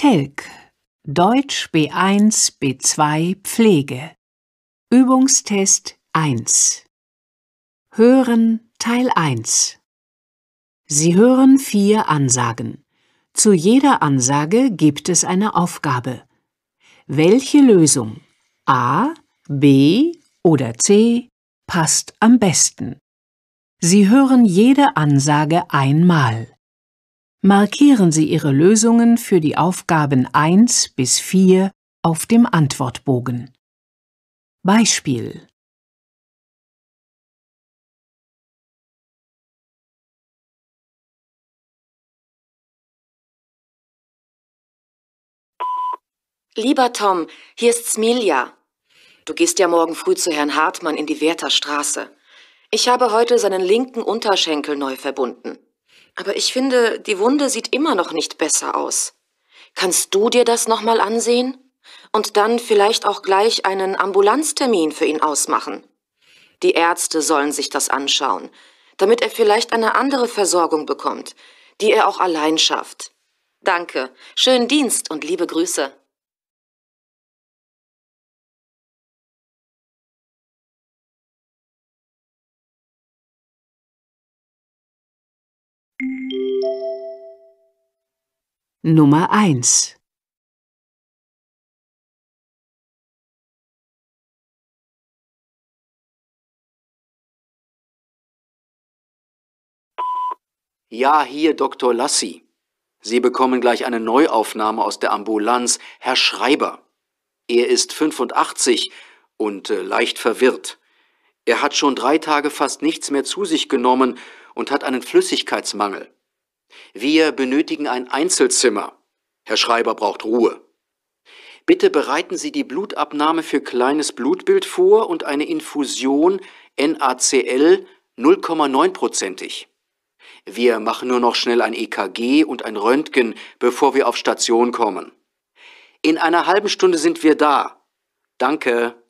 Telk Deutsch B1 B2 Pflege Übungstest 1 Hören Teil 1 Sie hören vier Ansagen. Zu jeder Ansage gibt es eine Aufgabe. Welche Lösung A, B oder C passt am besten? Sie hören jede Ansage einmal. Markieren Sie Ihre Lösungen für die Aufgaben 1 bis 4 auf dem Antwortbogen. Beispiel Lieber Tom, hier ist Smilja. Du gehst ja morgen früh zu Herrn Hartmann in die Werther Straße. Ich habe heute seinen linken Unterschenkel neu verbunden. Aber ich finde, die Wunde sieht immer noch nicht besser aus. Kannst du dir das nochmal ansehen? Und dann vielleicht auch gleich einen Ambulanztermin für ihn ausmachen. Die Ärzte sollen sich das anschauen, damit er vielleicht eine andere Versorgung bekommt, die er auch allein schafft. Danke, schönen Dienst und liebe Grüße. Nummer 1 Ja, hier Dr. Lassi. Sie bekommen gleich eine Neuaufnahme aus der Ambulanz, Herr Schreiber. Er ist 85 und äh, leicht verwirrt. Er hat schon drei Tage fast nichts mehr zu sich genommen und hat einen Flüssigkeitsmangel. Wir benötigen ein Einzelzimmer. Herr Schreiber braucht Ruhe. Bitte bereiten Sie die Blutabnahme für kleines Blutbild vor und eine Infusion NaCl 0,9-prozentig. Wir machen nur noch schnell ein EKG und ein Röntgen, bevor wir auf Station kommen. In einer halben Stunde sind wir da. Danke.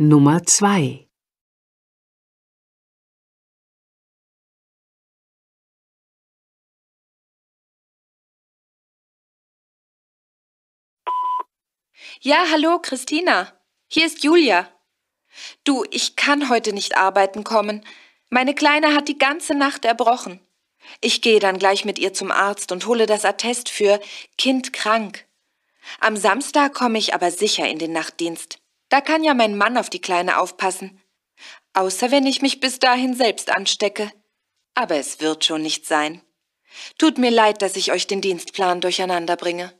Nummer 2 Ja, hallo, Christina. Hier ist Julia. Du, ich kann heute nicht arbeiten kommen. Meine Kleine hat die ganze Nacht erbrochen. Ich gehe dann gleich mit ihr zum Arzt und hole das Attest für Kind krank. Am Samstag komme ich aber sicher in den Nachtdienst. Da kann ja mein Mann auf die Kleine aufpassen. Außer wenn ich mich bis dahin selbst anstecke. Aber es wird schon nicht sein. Tut mir leid, dass ich euch den Dienstplan durcheinander bringe.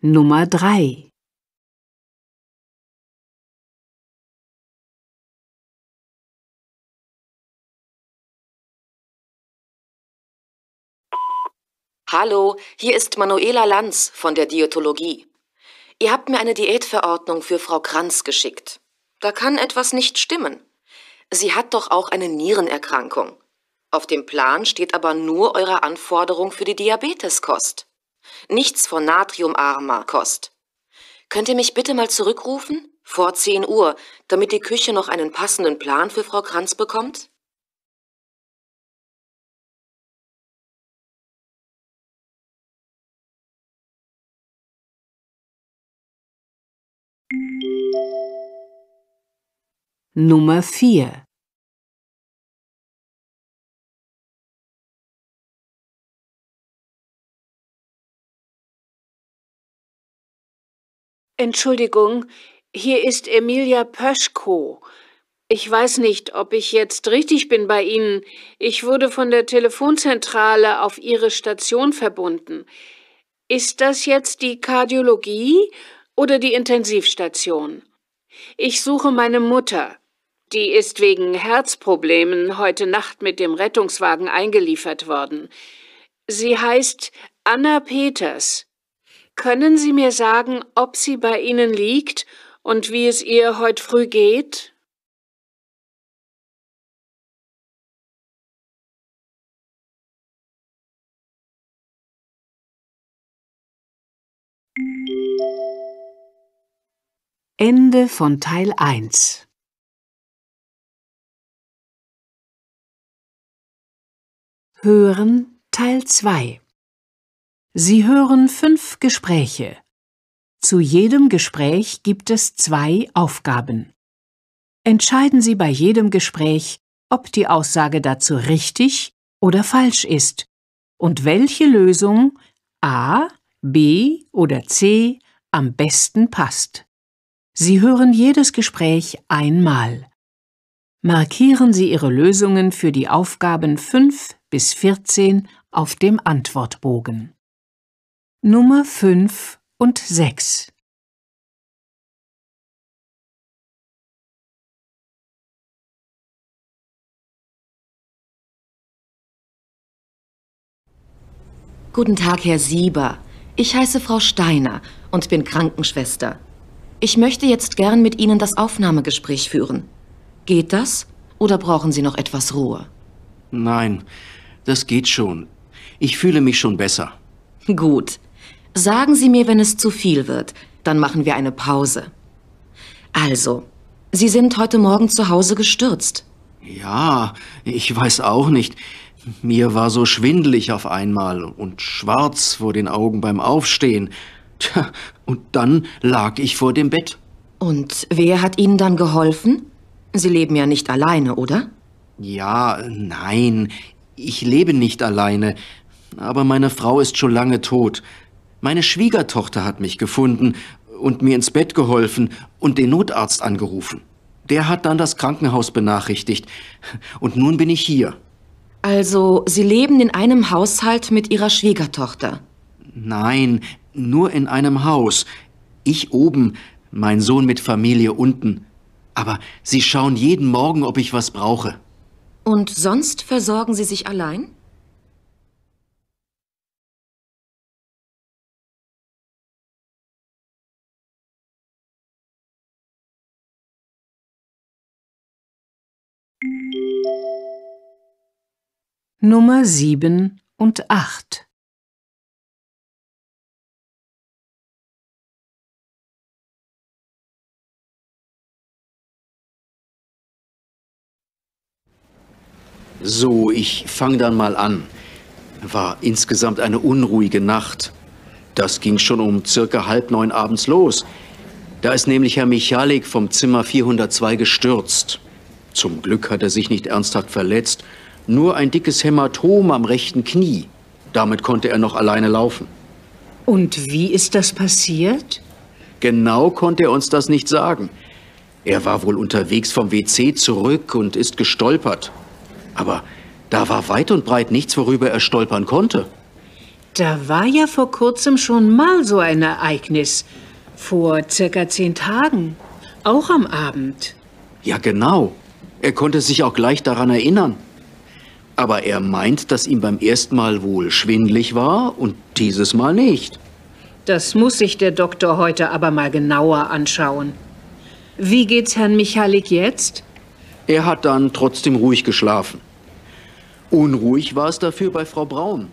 Nummer 3 Hallo, hier ist Manuela Lanz von der Diätologie. Ihr habt mir eine Diätverordnung für Frau Kranz geschickt. Da kann etwas nicht stimmen. Sie hat doch auch eine Nierenerkrankung. Auf dem Plan steht aber nur eure Anforderung für die Diabeteskost. Nichts von natriumarmer Kost. Könnt ihr mich bitte mal zurückrufen? Vor 10 Uhr, damit die Küche noch einen passenden Plan für Frau Kranz bekommt? Nummer 4 Entschuldigung, hier ist Emilia Pöschko. Ich weiß nicht, ob ich jetzt richtig bin bei Ihnen. Ich wurde von der Telefonzentrale auf Ihre Station verbunden. Ist das jetzt die Kardiologie oder die Intensivstation. Ich suche meine Mutter. Die ist wegen Herzproblemen heute Nacht mit dem Rettungswagen eingeliefert worden. Sie heißt Anna Peters. Können Sie mir sagen, ob sie bei Ihnen liegt und wie es ihr heute früh geht? Ende von Teil 1. Hören Teil 2. Sie hören fünf Gespräche. Zu jedem Gespräch gibt es zwei Aufgaben. Entscheiden Sie bei jedem Gespräch, ob die Aussage dazu richtig oder falsch ist und welche Lösung A, B oder C am besten passt. Sie hören jedes Gespräch einmal. Markieren Sie Ihre Lösungen für die Aufgaben 5 bis 14 auf dem Antwortbogen. Nummer 5 und 6 Guten Tag, Herr Sieber. Ich heiße Frau Steiner und bin Krankenschwester. Ich möchte jetzt gern mit Ihnen das Aufnahmegespräch führen. Geht das oder brauchen Sie noch etwas Ruhe? Nein, das geht schon. Ich fühle mich schon besser. Gut. Sagen Sie mir, wenn es zu viel wird. Dann machen wir eine Pause. Also, Sie sind heute Morgen zu Hause gestürzt. Ja, ich weiß auch nicht. Mir war so schwindelig auf einmal und schwarz vor den Augen beim Aufstehen. Tja, und dann lag ich vor dem Bett. Und wer hat Ihnen dann geholfen? Sie leben ja nicht alleine, oder? Ja, nein, ich lebe nicht alleine. Aber meine Frau ist schon lange tot. Meine Schwiegertochter hat mich gefunden und mir ins Bett geholfen und den Notarzt angerufen. Der hat dann das Krankenhaus benachrichtigt. Und nun bin ich hier. Also, Sie leben in einem Haushalt mit Ihrer Schwiegertochter. Nein, nur in einem Haus. Ich oben, mein Sohn mit Familie unten. Aber Sie schauen jeden Morgen, ob ich was brauche. Und sonst versorgen Sie sich allein? Nummer 7 und 8 So, ich fange dann mal an. War insgesamt eine unruhige Nacht. Das ging schon um circa halb neun abends los. Da ist nämlich Herr Michalik vom Zimmer 402 gestürzt. Zum Glück hat er sich nicht ernsthaft verletzt, nur ein dickes Hämatom am rechten Knie. Damit konnte er noch alleine laufen. Und wie ist das passiert? Genau konnte er uns das nicht sagen. Er war wohl unterwegs vom WC zurück und ist gestolpert. Aber da war weit und breit nichts, worüber er stolpern konnte. Da war ja vor kurzem schon mal so ein Ereignis. Vor circa zehn Tagen. Auch am Abend. Ja, genau. Er konnte sich auch gleich daran erinnern. Aber er meint, dass ihm beim ersten Mal wohl schwindlig war und dieses Mal nicht. Das muss sich der Doktor heute aber mal genauer anschauen. Wie geht's Herrn Michalik jetzt? Er hat dann trotzdem ruhig geschlafen. Unruhig war es dafür bei Frau Braun.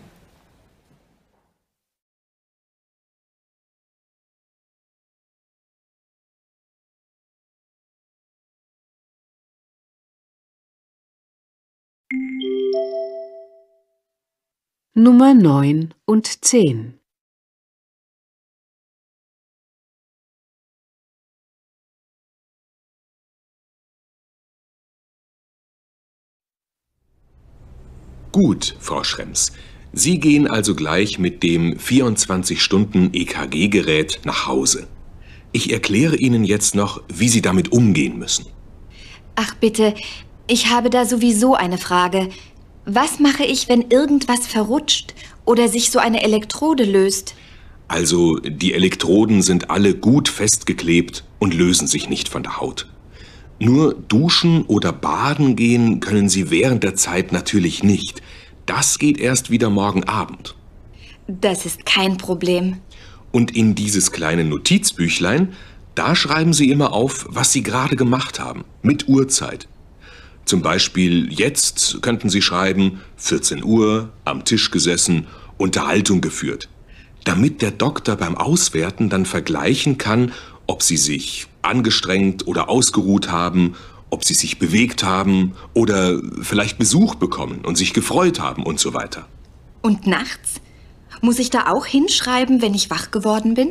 Nummer 9 und 10 Gut, Frau Schrems. Sie gehen also gleich mit dem 24-Stunden-EKG-Gerät nach Hause. Ich erkläre Ihnen jetzt noch, wie Sie damit umgehen müssen. Ach bitte, ich habe da sowieso eine Frage. Was mache ich, wenn irgendwas verrutscht oder sich so eine Elektrode löst? Also, die Elektroden sind alle gut festgeklebt und lösen sich nicht von der Haut. Nur duschen oder baden gehen können Sie während der Zeit natürlich nicht. Das geht erst wieder morgen Abend. Das ist kein Problem. Und in dieses kleine Notizbüchlein, da schreiben Sie immer auf, was Sie gerade gemacht haben, mit Uhrzeit. Zum Beispiel jetzt könnten Sie schreiben 14 Uhr, am Tisch gesessen, Unterhaltung geführt. damit der Doktor beim Auswerten dann vergleichen kann, ob sie sich angestrengt oder ausgeruht haben, ob sie sich bewegt haben oder vielleicht Besuch bekommen und sich gefreut haben und so weiter. Und nachts? Muss ich da auch hinschreiben, wenn ich wach geworden bin?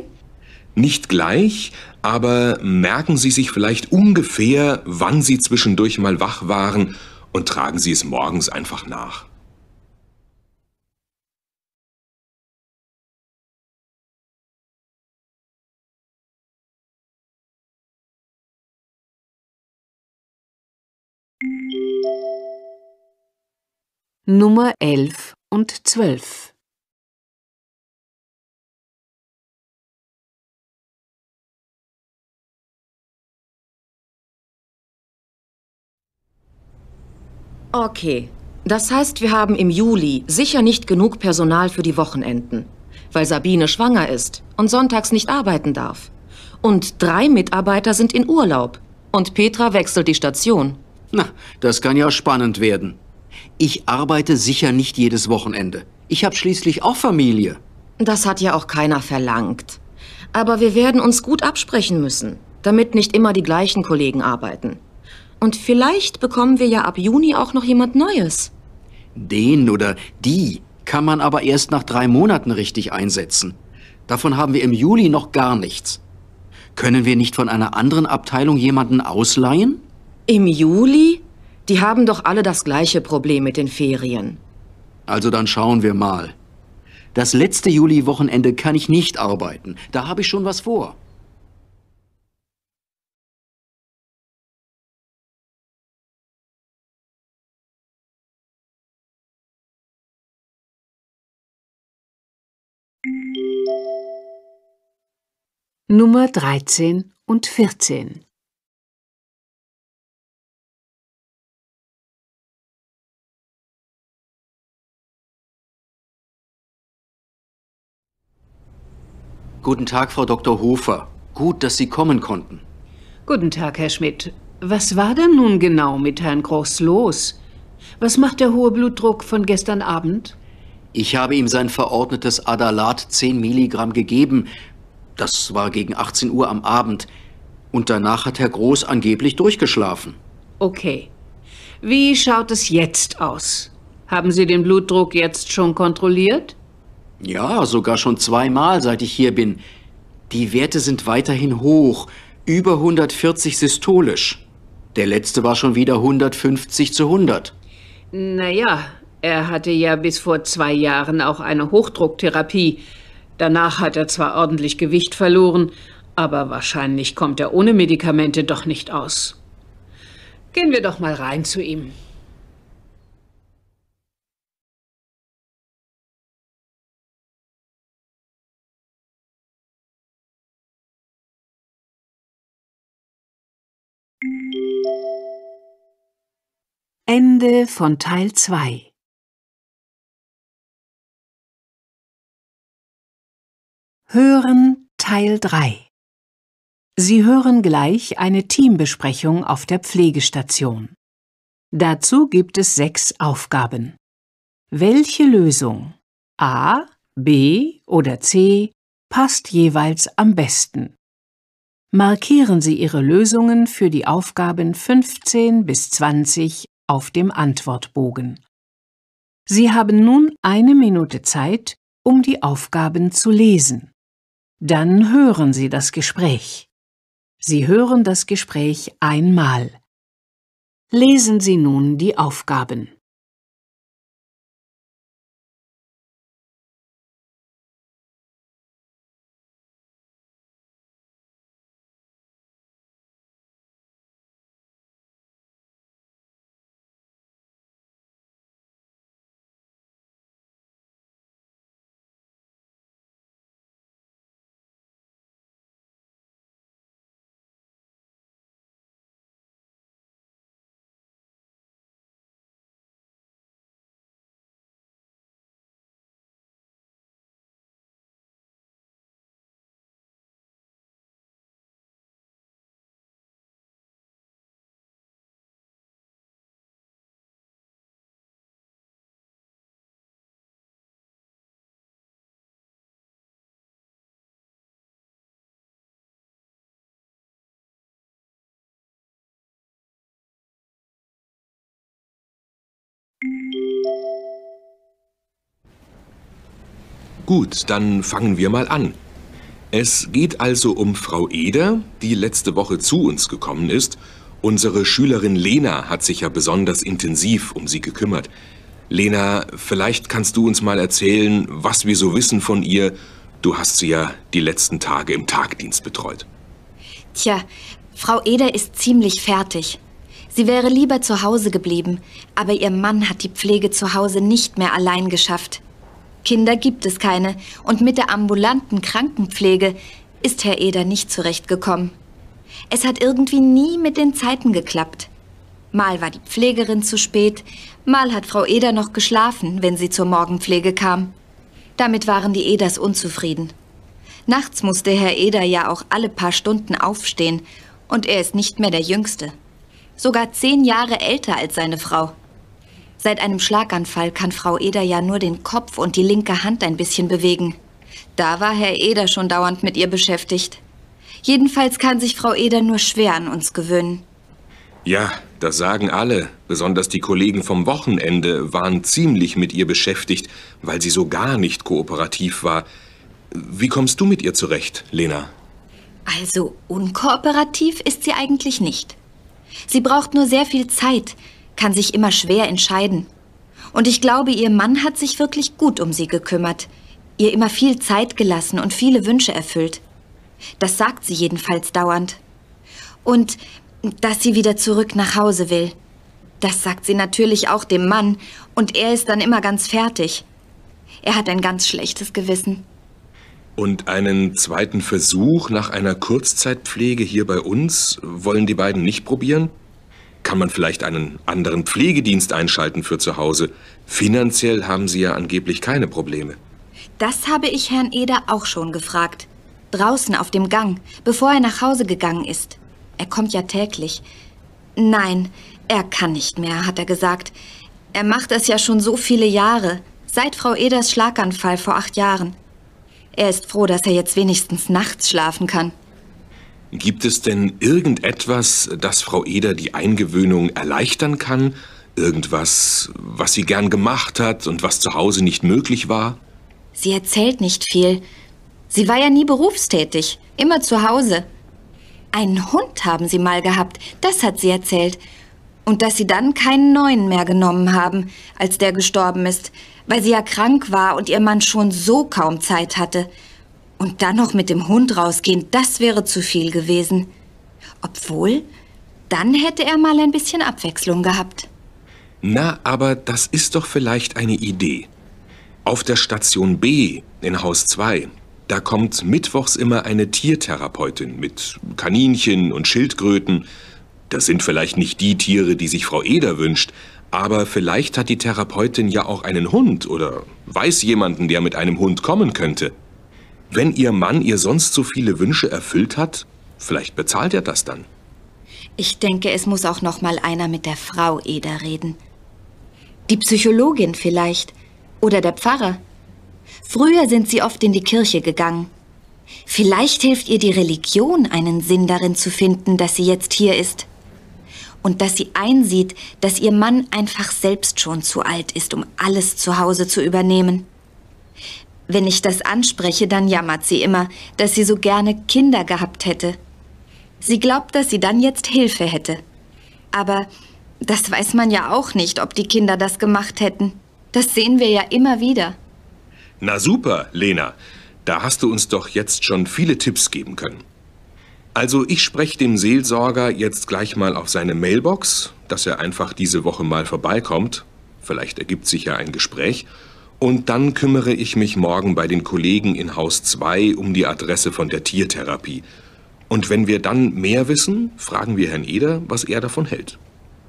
Nicht gleich, aber merken Sie sich vielleicht ungefähr, wann Sie zwischendurch mal wach waren und tragen Sie es morgens einfach nach. Nummer 11 und 12. Okay, das heißt, wir haben im Juli sicher nicht genug Personal für die Wochenenden, weil Sabine schwanger ist und sonntags nicht arbeiten darf. Und drei Mitarbeiter sind in Urlaub und Petra wechselt die Station. Na, das kann ja spannend werden. Ich arbeite sicher nicht jedes Wochenende. Ich habe schließlich auch Familie. Das hat ja auch keiner verlangt. Aber wir werden uns gut absprechen müssen, damit nicht immer die gleichen Kollegen arbeiten. Und vielleicht bekommen wir ja ab Juni auch noch jemand Neues. Den oder die kann man aber erst nach drei Monaten richtig einsetzen. Davon haben wir im Juli noch gar nichts. Können wir nicht von einer anderen Abteilung jemanden ausleihen? Im Juli? Die haben doch alle das gleiche Problem mit den Ferien. Also dann schauen wir mal. Das letzte Juli-Wochenende kann ich nicht arbeiten. Da habe ich schon was vor. Nummer 13 und 14. Guten Tag, Frau Dr. Hofer. Gut, dass Sie kommen konnten. Guten Tag, Herr Schmidt. Was war denn nun genau mit Herrn Groß los? Was macht der hohe Blutdruck von gestern Abend? Ich habe ihm sein verordnetes Adalat 10 Milligramm gegeben. Das war gegen 18 Uhr am Abend. Und danach hat Herr Groß angeblich durchgeschlafen. Okay. Wie schaut es jetzt aus? Haben Sie den Blutdruck jetzt schon kontrolliert? Ja, sogar schon zweimal, seit ich hier bin. Die Werte sind weiterhin hoch, über 140 systolisch. Der letzte war schon wieder 150 zu 100. Naja, er hatte ja bis vor zwei Jahren auch eine Hochdrucktherapie. Danach hat er zwar ordentlich Gewicht verloren, aber wahrscheinlich kommt er ohne Medikamente doch nicht aus. Gehen wir doch mal rein zu ihm. Ende von Teil 2. Hören Teil 3. Sie hören gleich eine Teambesprechung auf der Pflegestation. Dazu gibt es sechs Aufgaben. Welche Lösung A, B oder C passt jeweils am besten? Markieren Sie Ihre Lösungen für die Aufgaben 15 bis 20 auf dem Antwortbogen. Sie haben nun eine Minute Zeit, um die Aufgaben zu lesen. Dann hören Sie das Gespräch. Sie hören das Gespräch einmal. Lesen Sie nun die Aufgaben. Gut, dann fangen wir mal an. Es geht also um Frau Eder, die letzte Woche zu uns gekommen ist. Unsere Schülerin Lena hat sich ja besonders intensiv um sie gekümmert. Lena, vielleicht kannst du uns mal erzählen, was wir so wissen von ihr. Du hast sie ja die letzten Tage im Tagdienst betreut. Tja, Frau Eder ist ziemlich fertig. Sie wäre lieber zu Hause geblieben, aber ihr Mann hat die Pflege zu Hause nicht mehr allein geschafft. Kinder gibt es keine und mit der ambulanten Krankenpflege ist Herr Eder nicht zurechtgekommen. Es hat irgendwie nie mit den Zeiten geklappt. Mal war die Pflegerin zu spät, mal hat Frau Eder noch geschlafen, wenn sie zur Morgenpflege kam. Damit waren die Eders unzufrieden. Nachts musste Herr Eder ja auch alle paar Stunden aufstehen und er ist nicht mehr der Jüngste. Sogar zehn Jahre älter als seine Frau. Seit einem Schlaganfall kann Frau Eder ja nur den Kopf und die linke Hand ein bisschen bewegen. Da war Herr Eder schon dauernd mit ihr beschäftigt. Jedenfalls kann sich Frau Eder nur schwer an uns gewöhnen. Ja, das sagen alle. Besonders die Kollegen vom Wochenende waren ziemlich mit ihr beschäftigt, weil sie so gar nicht kooperativ war. Wie kommst du mit ihr zurecht, Lena? Also unkooperativ ist sie eigentlich nicht. Sie braucht nur sehr viel Zeit, kann sich immer schwer entscheiden. Und ich glaube, ihr Mann hat sich wirklich gut um sie gekümmert, ihr immer viel Zeit gelassen und viele Wünsche erfüllt. Das sagt sie jedenfalls dauernd. Und dass sie wieder zurück nach Hause will. Das sagt sie natürlich auch dem Mann, und er ist dann immer ganz fertig. Er hat ein ganz schlechtes Gewissen. Und einen zweiten Versuch nach einer Kurzzeitpflege hier bei uns wollen die beiden nicht probieren? Kann man vielleicht einen anderen Pflegedienst einschalten für zu Hause? Finanziell haben Sie ja angeblich keine Probleme. Das habe ich Herrn Eder auch schon gefragt. Draußen auf dem Gang, bevor er nach Hause gegangen ist. Er kommt ja täglich. Nein, er kann nicht mehr, hat er gesagt. Er macht es ja schon so viele Jahre, seit Frau Eders Schlaganfall vor acht Jahren. Er ist froh, dass er jetzt wenigstens nachts schlafen kann. Gibt es denn irgendetwas, das Frau Eder die Eingewöhnung erleichtern kann? Irgendwas, was sie gern gemacht hat und was zu Hause nicht möglich war? Sie erzählt nicht viel. Sie war ja nie berufstätig, immer zu Hause. Einen Hund haben sie mal gehabt, das hat sie erzählt. Und dass sie dann keinen neuen mehr genommen haben, als der gestorben ist, weil sie ja krank war und ihr Mann schon so kaum Zeit hatte. Und dann noch mit dem Hund rausgehen, das wäre zu viel gewesen. Obwohl, dann hätte er mal ein bisschen Abwechslung gehabt. Na, aber das ist doch vielleicht eine Idee. Auf der Station B in Haus 2, da kommt mittwochs immer eine Tiertherapeutin mit Kaninchen und Schildkröten. Das sind vielleicht nicht die Tiere, die sich Frau Eder wünscht, aber vielleicht hat die Therapeutin ja auch einen Hund oder weiß jemanden, der mit einem Hund kommen könnte. Wenn Ihr Mann ihr sonst so viele Wünsche erfüllt hat, vielleicht bezahlt er das dann. Ich denke, es muss auch noch mal einer mit der Frau Eder reden. Die Psychologin vielleicht oder der Pfarrer. Früher sind sie oft in die Kirche gegangen. Vielleicht hilft ihr die Religion, einen Sinn darin zu finden, dass sie jetzt hier ist. Und dass sie einsieht, dass ihr Mann einfach selbst schon zu alt ist, um alles zu Hause zu übernehmen. Wenn ich das anspreche, dann jammert sie immer, dass sie so gerne Kinder gehabt hätte. Sie glaubt, dass sie dann jetzt Hilfe hätte. Aber das weiß man ja auch nicht, ob die Kinder das gemacht hätten. Das sehen wir ja immer wieder. Na super, Lena. Da hast du uns doch jetzt schon viele Tipps geben können. Also ich spreche dem Seelsorger jetzt gleich mal auf seine Mailbox, dass er einfach diese Woche mal vorbeikommt. Vielleicht ergibt sich ja ein Gespräch. Und dann kümmere ich mich morgen bei den Kollegen in Haus 2 um die Adresse von der Tiertherapie. Und wenn wir dann mehr wissen, fragen wir Herrn Eder, was er davon hält.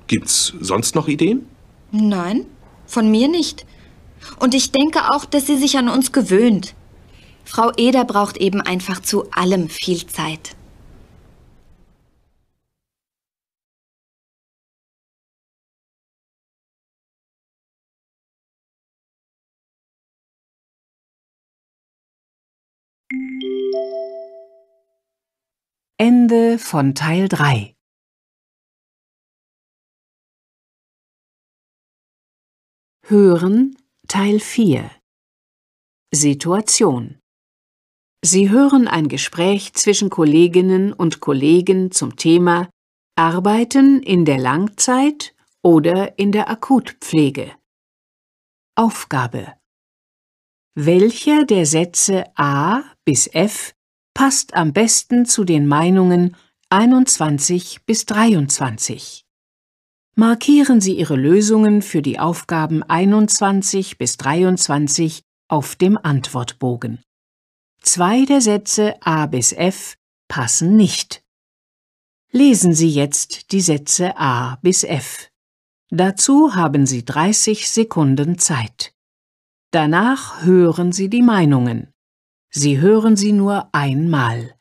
Gibt's sonst noch Ideen? Nein, von mir nicht. Und ich denke auch, dass sie sich an uns gewöhnt. Frau Eder braucht eben einfach zu allem viel Zeit. Ende von Teil 3 Hören Teil 4 Situation. Sie hören ein Gespräch zwischen Kolleginnen und Kollegen zum Thema Arbeiten in der Langzeit oder in der Akutpflege. Aufgabe. Welcher der Sätze A bis F passt am besten zu den Meinungen 21 bis 23? Markieren Sie Ihre Lösungen für die Aufgaben 21 bis 23 auf dem Antwortbogen. Zwei der Sätze A bis F passen nicht. Lesen Sie jetzt die Sätze A bis F. Dazu haben Sie 30 Sekunden Zeit. Danach hören Sie die Meinungen. Sie hören sie nur einmal.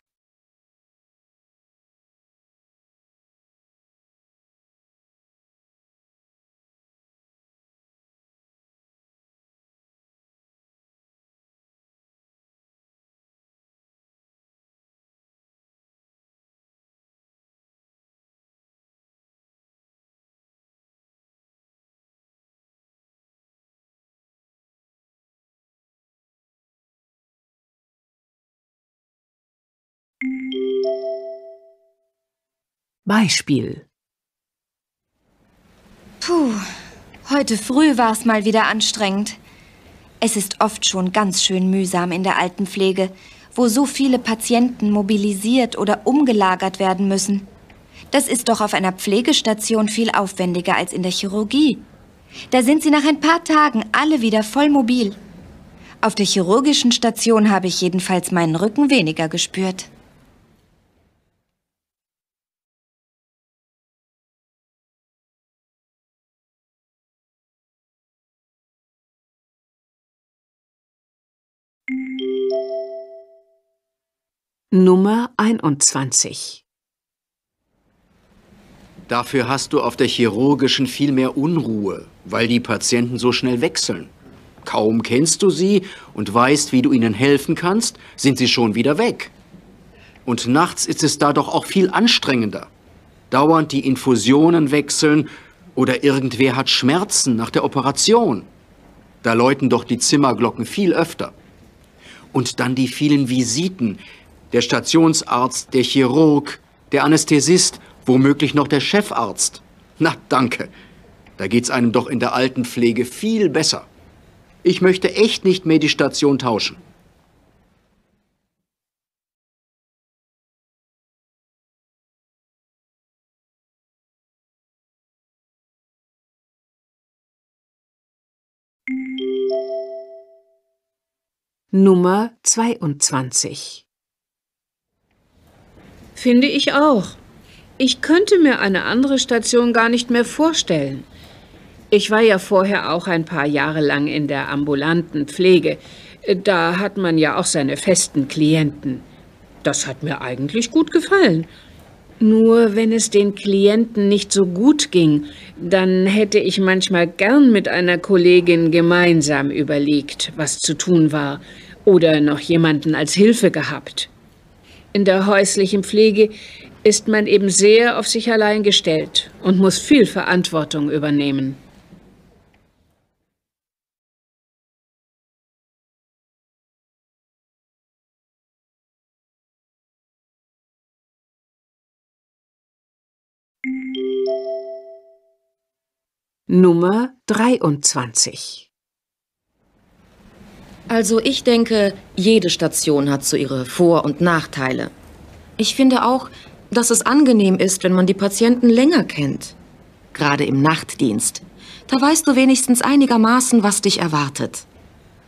Beispiel Puh, heute früh war es mal wieder anstrengend. Es ist oft schon ganz schön mühsam in der Altenpflege, wo so viele Patienten mobilisiert oder umgelagert werden müssen. Das ist doch auf einer Pflegestation viel aufwendiger als in der Chirurgie. Da sind sie nach ein paar Tagen alle wieder voll mobil. Auf der chirurgischen Station habe ich jedenfalls meinen Rücken weniger gespürt. Nummer 21 Dafür hast du auf der chirurgischen viel mehr Unruhe, weil die Patienten so schnell wechseln. Kaum kennst du sie und weißt, wie du ihnen helfen kannst, sind sie schon wieder weg. Und nachts ist es da doch auch viel anstrengender. Dauernd die Infusionen wechseln oder irgendwer hat Schmerzen nach der Operation. Da läuten doch die Zimmerglocken viel öfter. Und dann die vielen Visiten, der Stationsarzt, der Chirurg, der Anästhesist, womöglich noch der Chefarzt. Na, danke. Da geht's einem doch in der Altenpflege viel besser. Ich möchte echt nicht mehr die Station tauschen. Nummer 22 Finde ich auch. Ich könnte mir eine andere Station gar nicht mehr vorstellen. Ich war ja vorher auch ein paar Jahre lang in der ambulanten Pflege. Da hat man ja auch seine festen Klienten. Das hat mir eigentlich gut gefallen. Nur wenn es den Klienten nicht so gut ging, dann hätte ich manchmal gern mit einer Kollegin gemeinsam überlegt, was zu tun war, oder noch jemanden als Hilfe gehabt. In der häuslichen Pflege ist man eben sehr auf sich allein gestellt und muss viel Verantwortung übernehmen. Nummer 23 Also ich denke, jede Station hat so ihre Vor- und Nachteile. Ich finde auch, dass es angenehm ist, wenn man die Patienten länger kennt. Gerade im Nachtdienst. Da weißt du wenigstens einigermaßen, was dich erwartet.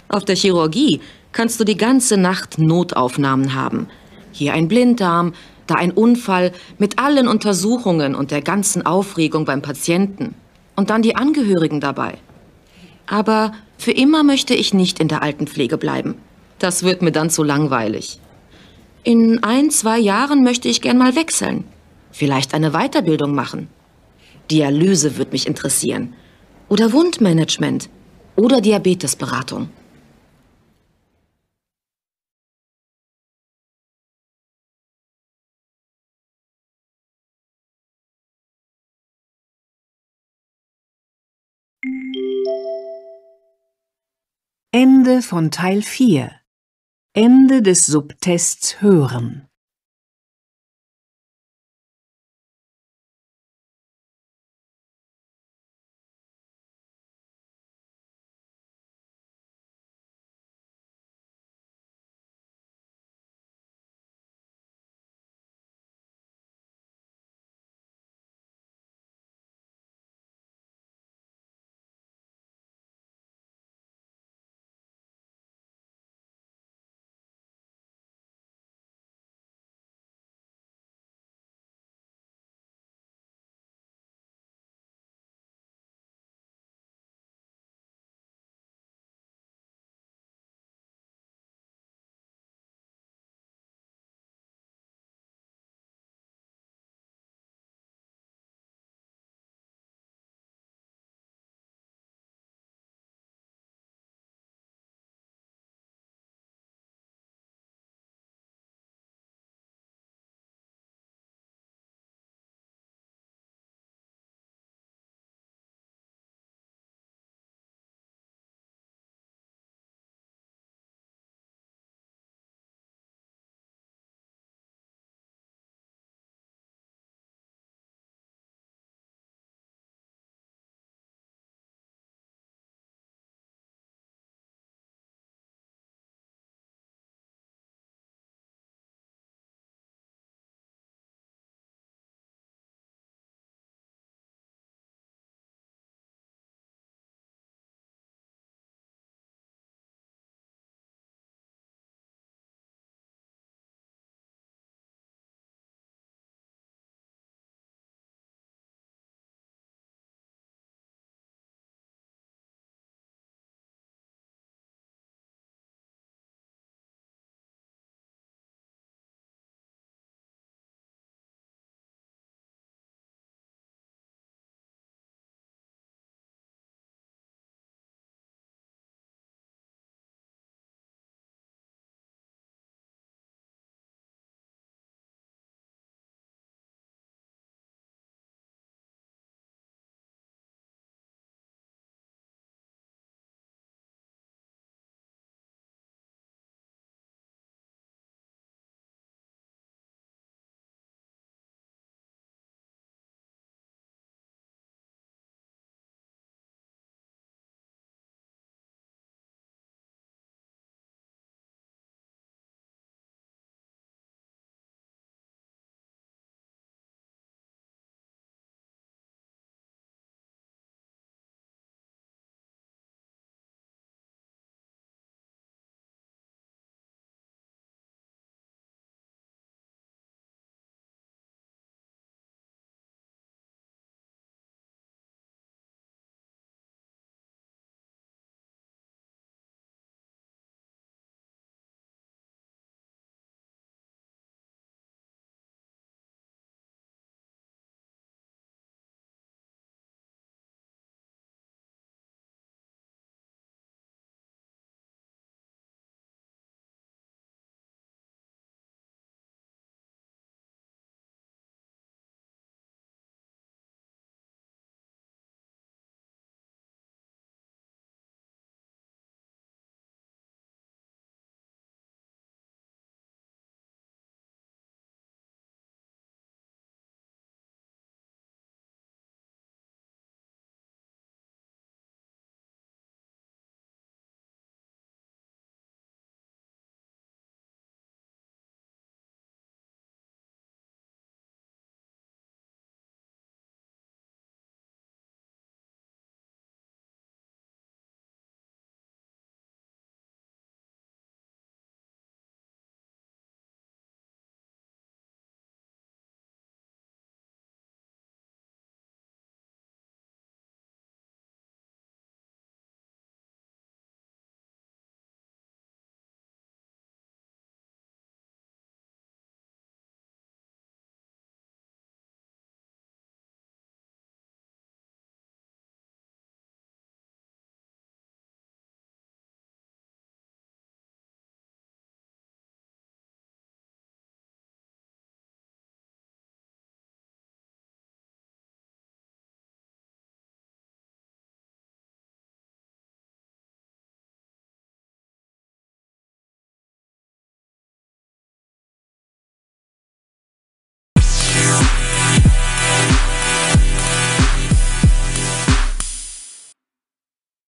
Auf der Chirurgie kannst du die ganze Nacht Notaufnahmen haben. Hier ein Blinddarm, da ein Unfall mit allen Untersuchungen und der ganzen Aufregung beim Patienten. Und dann die Angehörigen dabei. Aber für immer möchte ich nicht in der Altenpflege bleiben. Das wird mir dann zu langweilig. In ein, zwei Jahren möchte ich gern mal wechseln. Vielleicht eine Weiterbildung machen. Dialyse wird mich interessieren. Oder Wundmanagement. Oder Diabetesberatung. Ende von Teil 4. Ende des Subtests Hören.